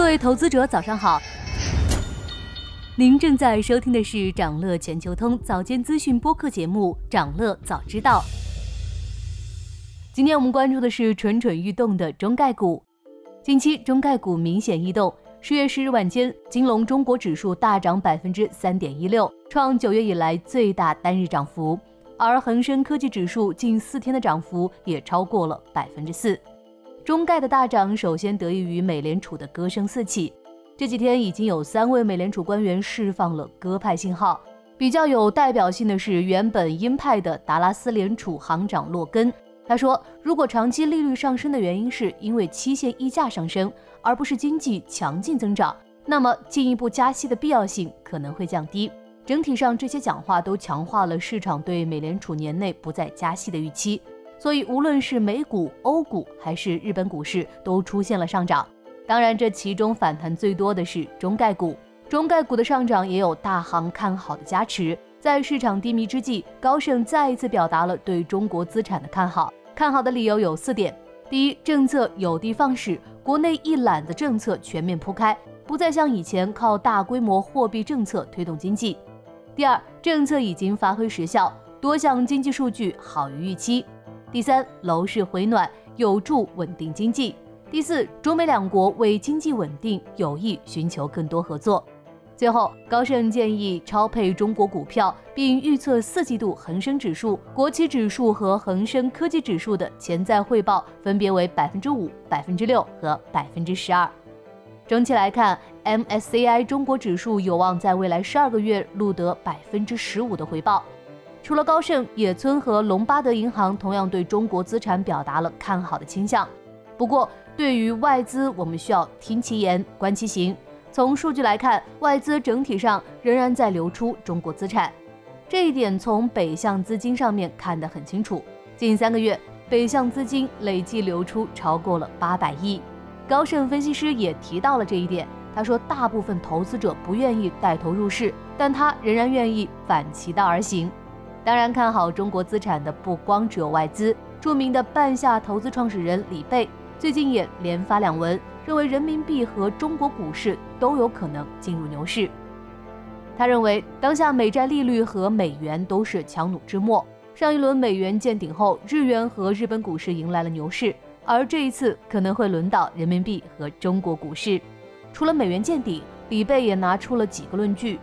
各位投资者，早上好。您正在收听的是长乐全球通早间资讯播客节目《长乐早知道》。今天我们关注的是蠢蠢欲动的中概股。近期中概股明显异动。十月十日晚间，金龙中国指数大涨百分之三点一六，创九月以来最大单日涨幅。而恒生科技指数近四天的涨幅也超过了百分之四。中概的大涨首先得益于美联储的歌声四起。这几天已经有三位美联储官员释放了鸽派信号。比较有代表性的是原本鹰派的达拉斯联储行长洛根。他说，如果长期利率上升的原因是因为期限溢价上升，而不是经济强劲增长，那么进一步加息的必要性可能会降低。整体上，这些讲话都强化了市场对美联储年内不再加息的预期，所以无论是美股、欧股还是日本股市都出现了上涨。当然，这其中反弹最多的是中概股，中概股的上涨也有大行看好的加持。在市场低迷之际，高盛再一次表达了对中国资产的看好，看好的理由有四点：第一，政策有的放矢，国内一揽子政策全面铺开，不再像以前靠大规模货币政策推动经济。第二，政策已经发挥实效，多项经济数据好于预期。第三，楼市回暖有助稳定经济。第四，中美两国为经济稳定有意寻求更多合作。最后，高盛建议超配中国股票，并预测四季度恒生指数、国企指数和恒生科技指数的潜在汇报分别为百分之五、百分之六和百分之十二。整体来看，MSCI 中国指数有望在未来十二个月录得百分之十五的回报。除了高盛、野村和隆巴德银行同样对中国资产表达了看好的倾向。不过，对于外资，我们需要听其言，观其行。从数据来看，外资整体上仍然在流出中国资产，这一点从北向资金上面看得很清楚。近三个月，北向资金累计流出超过了八百亿。高盛分析师也提到了这一点，他说，大部分投资者不愿意带头入市，但他仍然愿意反其道而行。当然，看好中国资产的不光只有外资，著名的半夏投资创始人李贝最近也连发两文，认为人民币和中国股市都有可能进入牛市。他认为，当下美债利率和美元都是强弩之末，上一轮美元见顶后，日元和日本股市迎来了牛市。而这一次可能会轮到人民币和中国股市。除了美元见底，李贝也拿出了几个论据，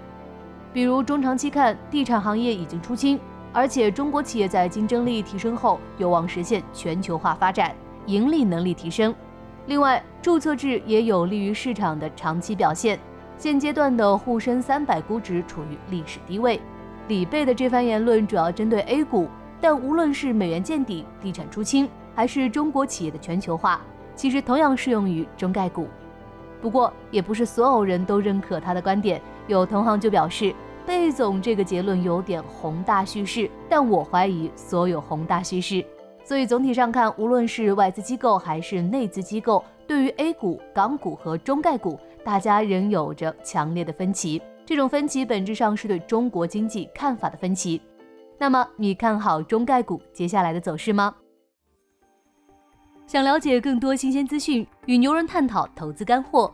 比如中长期看，地产行业已经出清，而且中国企业在竞争力提升后有望实现全球化发展，盈利能力提升。另外，注册制也有利于市场的长期表现。现阶段的沪深三百估值处于历史低位。李贝的这番言论主要针对 A 股，但无论是美元见底、地产出清。还是中国企业的全球化，其实同样适用于中概股。不过，也不是所有人都认可他的观点。有同行就表示，贝总这个结论有点宏大叙事，但我怀疑所有宏大叙事。所以总体上看，无论是外资机构还是内资机构，对于 A 股、港股和中概股，大家仍有着强烈的分歧。这种分歧本质上是对中国经济看法的分歧。那么，你看好中概股接下来的走势吗？想了解更多新鲜资讯，与牛人探讨投资干货，